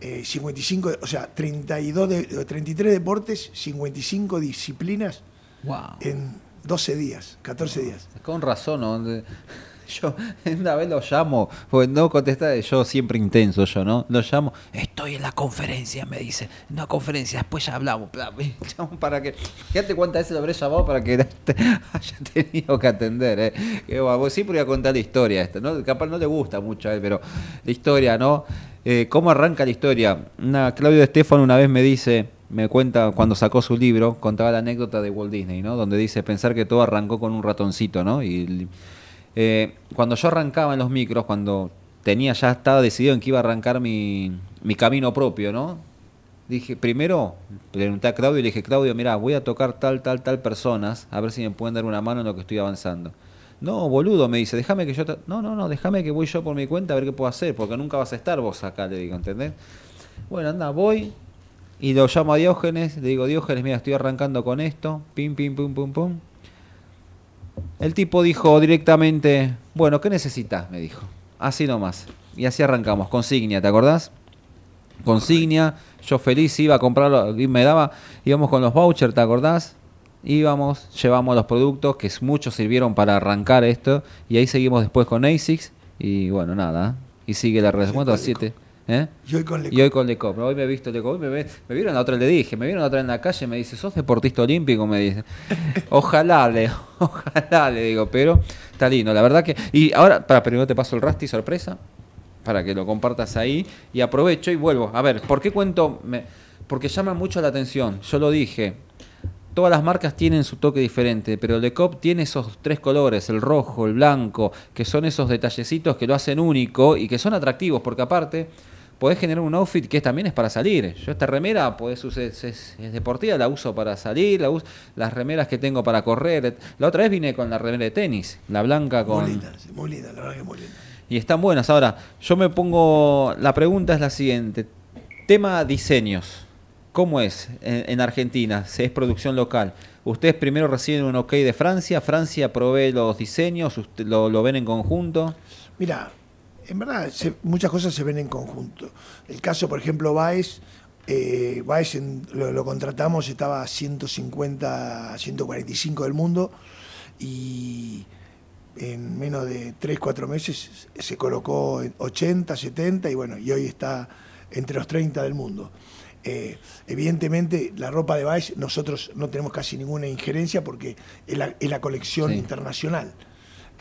eh, 55, o sea, 32 de, 33 deportes, 55 disciplinas Wow. en 12 días, 14 días. Con razón, ¿no? Yo [LAUGHS] una vez lo llamo, pues no contesta, yo siempre intenso yo, ¿no? Lo llamo, estoy en la conferencia, me dice, en la conferencia, después ya hablamos, [LAUGHS] para que, fíjate cuántas veces lo habré llamado para que [LAUGHS] haya tenido que atender, ¿eh? Que va, vos siempre voy a contar la historia esta, ¿no? Capaz no le gusta mucho a él, pero la historia, ¿no? Eh, ¿Cómo arranca la historia? Una, Claudio Estefan una vez me dice, me cuenta cuando sacó su libro, contaba la anécdota de Walt Disney, ¿no? Donde dice pensar que todo arrancó con un ratoncito, ¿no? Y eh, cuando yo arrancaba en los micros, cuando tenía ya estaba decidido en que iba a arrancar mi, mi camino propio, ¿no? Dije, primero, pregunté a Claudio y le dije, Claudio, mira, voy a tocar tal, tal, tal personas, a ver si me pueden dar una mano en lo que estoy avanzando. No, boludo, me dice, déjame que yo... te-". No, no, no, déjame que voy yo por mi cuenta a ver qué puedo hacer, porque nunca vas a estar vos acá, le digo, ¿entendés? Bueno, anda, voy y lo llamo a Diógenes, le digo, Diógenes, mira, estoy arrancando con esto, pim, pim, pum, pum, pum. El tipo dijo directamente, bueno, ¿qué necesitas? Me dijo. Así nomás. Y así arrancamos. Consignia, ¿te acordás? Consignia. Yo feliz iba a comprarlo. Y me daba. Íbamos con los vouchers, ¿te acordás? Íbamos, llevamos los productos, que muchos sirvieron para arrancar esto. Y ahí seguimos después con ASICS. Y bueno, nada. ¿eh? Y sigue la respuesta 7. ¿Eh? Y hoy con Y hoy con Lecop. Hoy me he visto Lecop. Hoy me, ve- me vieron la otra, le dije. Me vieron la otra en la calle. Me dice, ¿sos deportista olímpico? Me dice. [LAUGHS] Ojalá, le, [LAUGHS] ojalá, le digo. Pero está lindo. La verdad que. Y ahora, para, primero te paso el Rasti sorpresa. Para que lo compartas ahí. Y aprovecho y vuelvo. A ver, ¿por qué cuento? Me- porque llama mucho la atención. Yo lo dije. Todas las marcas tienen su toque diferente, pero Lecop tiene esos tres colores, el rojo, el blanco, que son esos detallecitos que lo hacen único y que son atractivos, porque aparte podés generar un outfit que también es para salir. Yo esta remera podés usar, es, es- es deportiva, la uso para salir, la las remeras que tengo para correr. La otra vez vine con la remera de tenis, la blanca con... Muy linda, muy linda, la verdad que muy linda. Y están buenas. Ahora, yo me pongo. La pregunta es la siguiente: tema diseños. ¿Cómo es en, en Argentina? ¿Se es producción local? ¿Ustedes primero reciben un ok de Francia? ¿Francia provee los diseños? ¿Usted- lo, lo ven en conjunto? Mira, en verdad se- muchas cosas se ven en conjunto. El caso, por ejemplo, Baez, eh, Baez en- lo, lo contratamos, estaba a 150, 145 del mundo y en menos de 3, 4 meses se colocó en 80, 70 y bueno, y hoy está entre los 30 del mundo. Eh, evidentemente, la ropa de Baez, nosotros no tenemos casi ninguna injerencia porque es la, es la colección Sí. internacional.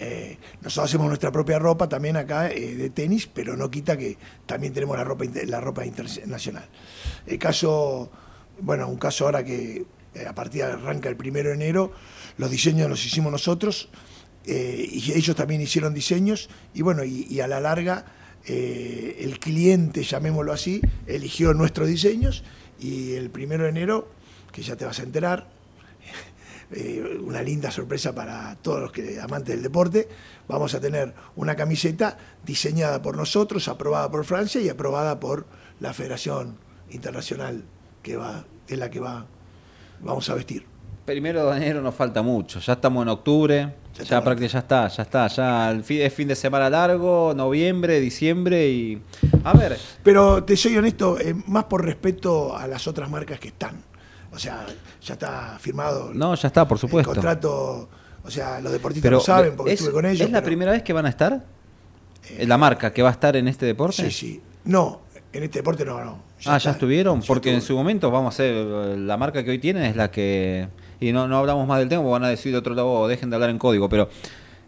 Eh, nosotros hacemos nuestra propia ropa también acá eh, de tenis, pero no quita que también tenemos la ropa, la ropa internacional. El caso, bueno, un caso ahora que eh, a partir de arranca el primero de enero, los diseños los hicimos nosotros eh, y ellos también hicieron diseños y bueno, y, a la larga el cliente, llamémoslo así, eligió nuestros diseños y el primero de enero, que ya te vas a enterar, eh, una linda sorpresa para todos los que amantes del deporte. Vamos a tener una camiseta diseñada por nosotros, aprobada por Francia y aprobada por la Federación Internacional que va, es la que va, vamos a vestir. Primero de enero nos falta mucho, ya estamos en octubre, ya, prácticamente ya está, ya está, ya el fin, es fin de semana largo, noviembre, diciembre y... A ver, Pero te soy honesto, eh, más por respeto a las otras marcas que están. O sea, ya está firmado no, ya está, por el supuesto. contrato. O sea, los deportistas Pero lo saben porque ¿es, estuve con ellos. ¿Es la pero- primera vez que van a estar? ¿La marca que va a estar en este deporte? Sí, sí. No, en este deporte no, no. ah, ya estuvieron, porque en su momento, vamos a hacer, eh, la marca que hoy tienen es la que... Y no, no hablamos más del tema, porque van a decir de otro lado, "Oh, dejen de hablar en código, pero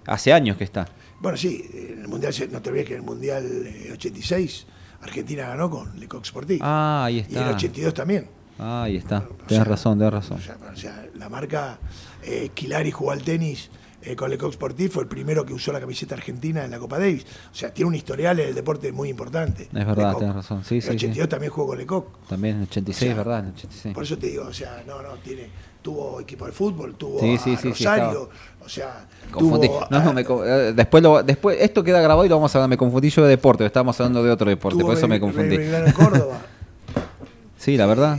hace años que está. Bueno, sí, en el Mundial, no te olvides que en el Mundial eh, 86 Argentina ganó con Lecoq Sportif. Ah, ahí Y en el está. 82 también. Ah, ahí está. Tenés razón, tenés razón. O sea, la marca eh, jugó al tenis eh, con Lecoq Sportif, fue el primero que usó la camiseta argentina en la Copa Davis. O sea, tiene un historial en el deporte muy importante. Es verdad, tenés razón. Sí, En sí, el sí. 82 también jugó con Lecoq. También en el 86, O sea, ¿verdad? En el 86. Por eso te digo, o sea, no, no, tiene, tuvo equipo de fútbol, tuvo Sí, a sí, sí, sí, Rosario, o sea, Confundí. tuvo No, no, me eh, después, lo, después esto queda grabado y lo vamos a hablar. Me confundí yo de deporte, estábamos hablando de otro deporte, por eso me confundí. Córdoba. [LAUGHS] Sí, la verdad.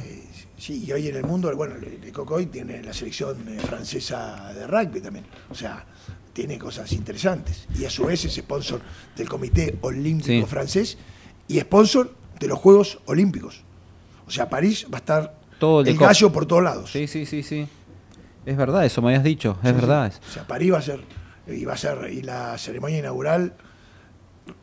Sí, y hoy en el mundo, bueno, Le- Lecoq hoy tiene la selección eh, francesa de rugby también. O sea, tiene cosas interesantes. Y a su vez es sponsor del Comité Olímpico Sí. Francés y sponsor de los Juegos Olímpicos. O sea, París va a estar Todo el gallo por todos lados. Sí, sí, sí, sí. Es verdad, eso me habías dicho, es Sí, verdad. sí. O sea, París va a ser, y va a ser, y la ceremonia inaugural,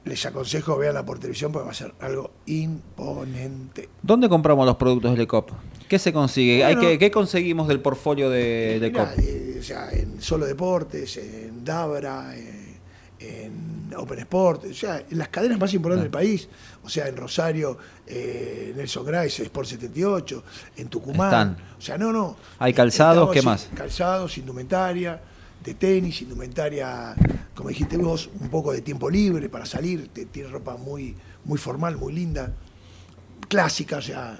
les aconsejo veanla por televisión porque va a ser algo imponente. ¿Dónde compramos los productos de Lecop? ¿Qué se consigue? Bueno. que, ¿Qué conseguimos del portfolio de Lecop? Mirá, eh, o sea, en Solo Deportes, en Dabra, eh, en Open Sport, o sea, en las cadenas más importantes del país, o sea, en Rosario, eh, Nelson Grice, Sport 78, en Tucumán. Están. O sea, no, no. Hay calzados, ¿qué más? Calzados, indumentaria, de tenis, indumentaria, como dijiste vos, un poco de tiempo libre para salir, te- tiene ropa muy, muy formal, muy linda, clásica, o sea,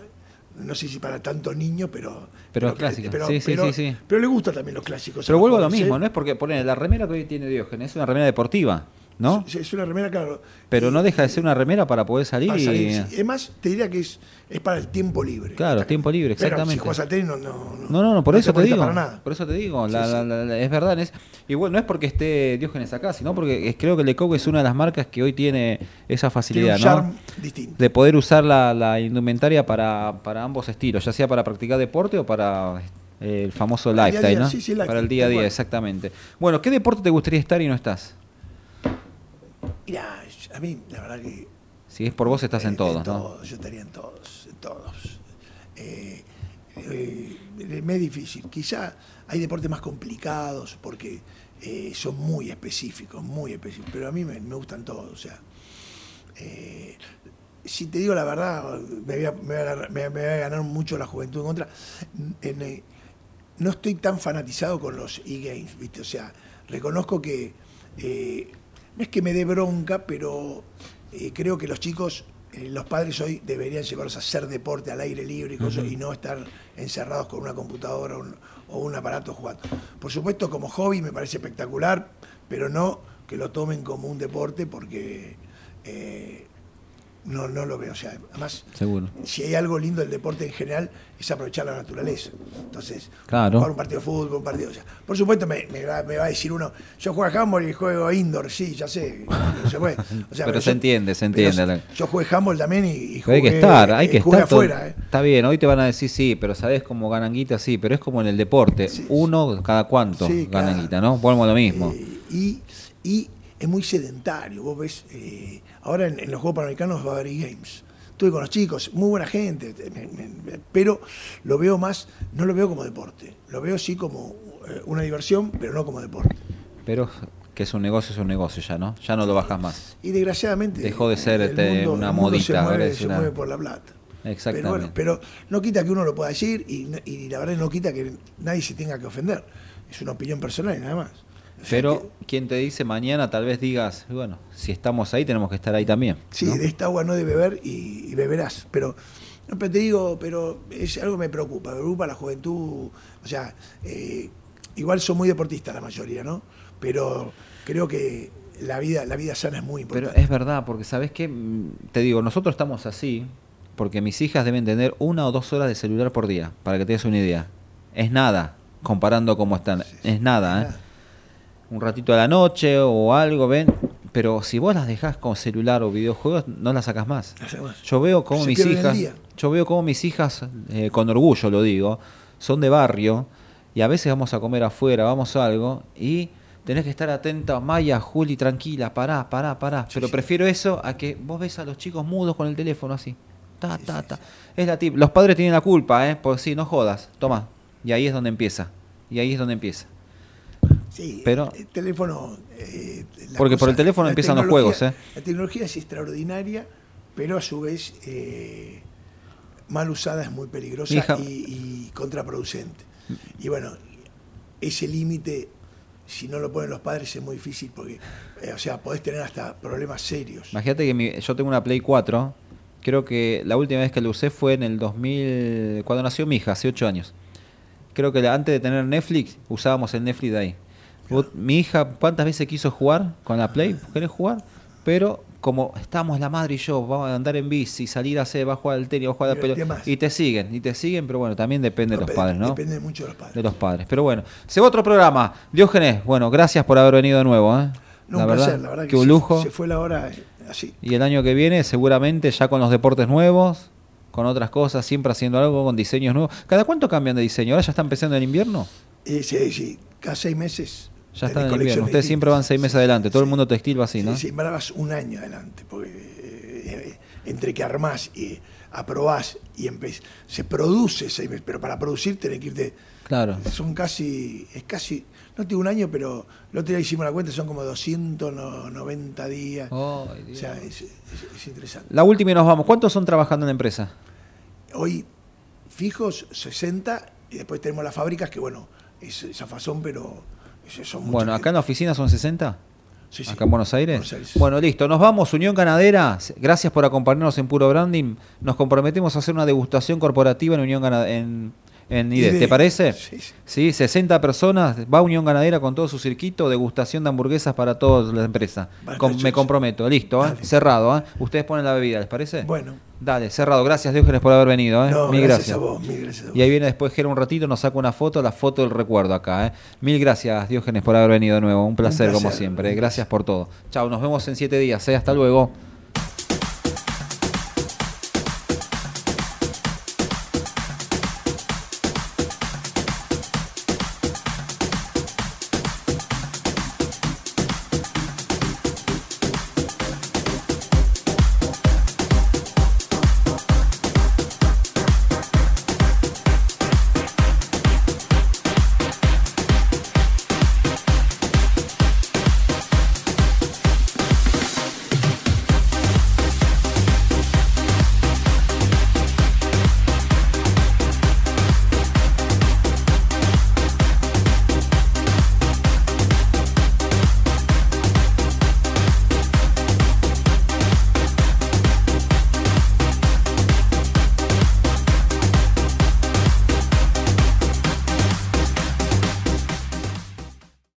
no sé si para tanto niño, pero... Pero es pero- sí, pero- sí, sí. Pero le gustan también los clásicos. Pero vuelvo a lo mismo. ¿no? Es porque poner la remera que hoy tiene Diógenes es una remera deportiva, ¿no? Es, es una remera, claro. Pero no deja de ser una remera para poder salir para y... sí. Además, te diría que es, es para el tiempo libre. Claro, tiempo libre, Pero exactamente. si juegas al tenis, no, no, no, No, no, no, por eso te, digo. para nada. Por eso te digo, la- sí. la- la- es verdad. Es, y bueno, no es porque esté Diógenes acá, sino porque creo que Lecoq es una de las marcas que hoy tiene esa facilidad, Tiene un ¿no? distinto. De poder usar la, la indumentaria para, para ambos estilos, ya sea para practicar deporte o para eh, el famoso Para lifestyle, ¿no? sí, sí, para lifestyle, el día a día, exactamente. Bueno, ¿qué deporte te gustaría estar y no estás? Mirá, a mí, la verdad que Si es por vos, estás en todos, ¿no? todos, yo estaría en todos, en todos. Eh, eh, me es difícil. Quizá hay deportes más complicados porque eh, son muy específicos, muy específicos, pero a mí me, me gustan todos. O sea, eh, si te digo la verdad, me voy a, me voy a agarrar- me- me voy a ganar mucho la juventud en contra. En, eh, no estoy tan fanatizado con los e-games, ¿viste? O sea, reconozco que eh, no es que me dé bronca, pero eh, creo que los chicos, eh, los padres hoy deberían llevarlos a hacer deporte al aire libre y, cosas, Ujú. y no estar encerrados con una computadora o un, o un aparato jugando. Por supuesto, como hobby me parece espectacular, pero no que lo tomen como un deporte porque eh, no, no lo veo. O sea, además, Seguro. si hay algo lindo del deporte en general es aprovechar la naturaleza. Entonces, Claro. jugar un partido de fútbol, un partido. o sea, por supuesto, me, me va, me va a decir uno, yo juego a handball y juego indoor, sí, ya sé, no se puede. [LAUGHS] O sea, pero se yo- entiende, se entiende. Yo jugué handball también y, y hay que estar, hay que eh, estar. todo- afuera. eh. Está bien, hoy te van a decir sí, pero sabes cómo ganan guita, sí, pero es como en el deporte. Uno cada cuánto Sí, ganan guita, ¿no? A lo mismo. Y, y es muy sedentario. Vos ves, eh, ahora en, en los Juegos Panamericanos va a haber games. Estuve con los chicos, muy buena gente, me- me- pero lo veo más, no lo veo como deporte. Lo veo sí como eh, una diversión, pero no como deporte. Pero que es un negocio, es un negocio ya, ¿no? Ya no lo bajas más. Y desgraciadamente. Dejó de ser este, mundo- una el mundo modita, Se mueve, se una- mueve por la plata. Exactamente. Pero, bueno, pero no quita que uno lo pueda decir y, y la verdad no quita que nadie se tenga que ofender. Es una opinión personal y nada más. Pero, ¿quién te dice mañana tal vez digas, bueno, si estamos ahí tenemos que estar ahí también? Sí, ¿no? de esta agua no de beber y, y beberás. Pero, no, pero te digo, pero es algo que me preocupa. Me preocupa la juventud. O sea, eh, igual son muy deportistas la mayoría, ¿no? Pero creo que la vida, la vida sana es muy Pero importante. es verdad, porque sabes qué, te digo, nosotros estamos así porque mis hijas deben tener una o dos horas de celular por día, para que te des una idea. Es nada, comparando cómo están. Es nada, ¿eh? Un ratito a la noche o algo, ven. Pero si vos las dejás con celular o videojuegos, no las sacas más. Yo veo cómo Se mis hijas, yo veo cómo mis hijas, eh, con orgullo lo digo, son de barrio y a veces vamos a comer afuera, vamos a algo y tenés que estar atenta, Maya, Juli, tranquila, pará, pará, pará. Pero prefiero eso a que vos ves a los chicos mudos con el teléfono así. Ta, ta, ta. Es la tip. Los padres tienen la culpa, ¿eh? Porque sí, no jodas. Toma. Y ahí es donde empieza. Y ahí es donde empieza. Sí, Pero- el teléfono. eh, Porque por el teléfono empiezan los juegos, ¿eh? La tecnología es extraordinaria, pero a su vez eh, mal usada es muy peligrosa hija- y, y contraproducente. Y bueno, ese límite, si no lo ponen los padres, es muy difícil porque, eh, o sea, podés tener hasta problemas serios. Imagínate que mi- yo tengo una Play 4. Creo que la última vez que la usé fue en el 2000, cuando nació mi hija, hace 8 años. Creo que antes de tener Netflix, usábamos el Netflix de ahí. Vos- Mi hija, ¿cuántas veces quiso jugar con la Play? ¿Querés jugar? Pero como estamos la madre y yo, vamos a andar en bici, salir a hacer, va a jugar al tenis, va a jugar al pelota. Y te siguen, y te siguen, pero bueno, también depende de los padres, ¿no? Depende mucho de los padres. De los padres. Pero bueno, se va otro programa. Diógenes, bueno, gracias por haber venido de nuevo. ¿eh? No, un placer, la verdad que, que un se- lujo. Se, fue la hora eh, así. Y el año que viene, seguramente ya con los deportes nuevos, con otras cosas, siempre haciendo algo, con diseños nuevos. ¿Cada cuánto cambian de diseño? ¿Ahora ya está empezando el invierno? Eh, sí, sí, cada seis meses. Ya está en el invierno. Ustedes siempre van seis meses adelante. Todo el mundo textil va así, ¿no? Sí, sí, vas un año adelante, porque eh, eh, entre que armás y aprobás y empe- se produce seis meses, pero para producir tenés que irte. Claro. Son casi, es casi, no te digo un año, pero el otro día hicimos la cuenta, son como 290 días. Ay, o sea, es, es- es interesante. La última y nos vamos. ¿Cuántos son trabajando en la empresa? Hoy fijos 60 y después tenemos las fábricas que, bueno, es esa fazón, pero son Bueno, acá en la oficina son 60. Sí, sí. Acá en Buenos Aires. Buenos Aires. Bueno, listo. Nos vamos, Unión Ganadera. Gracias por acompañarnos en Puro Branding. Nos comprometemos a hacer una degustación corporativa en Unión Ganadera. En, en IDE. ¿Te parece? Sí, sí. Sí, 60 personas. Va Unión Ganadera con todo su circuito. Degustación de hamburguesas para toda la empresa. Com- me comprometo. Listo, ¿eh? Cerrado. ¿eh? Ustedes ponen la bebida, ¿les parece? Bueno. Dale, cerrado. Gracias, Diógenes, por haber venido. ¿eh? No, Mil gracias gracias. a vos, mil gracias a vos. Y ahí viene después Jero un ratito, nos saca una foto, la foto del recuerdo acá. ¿eh? Mil gracias, Diógenes, por haber venido de nuevo. Un placer, placer, como siempre. un Gracias por todo. Chao, nos vemos en siete días. ¿eh? Hasta luego.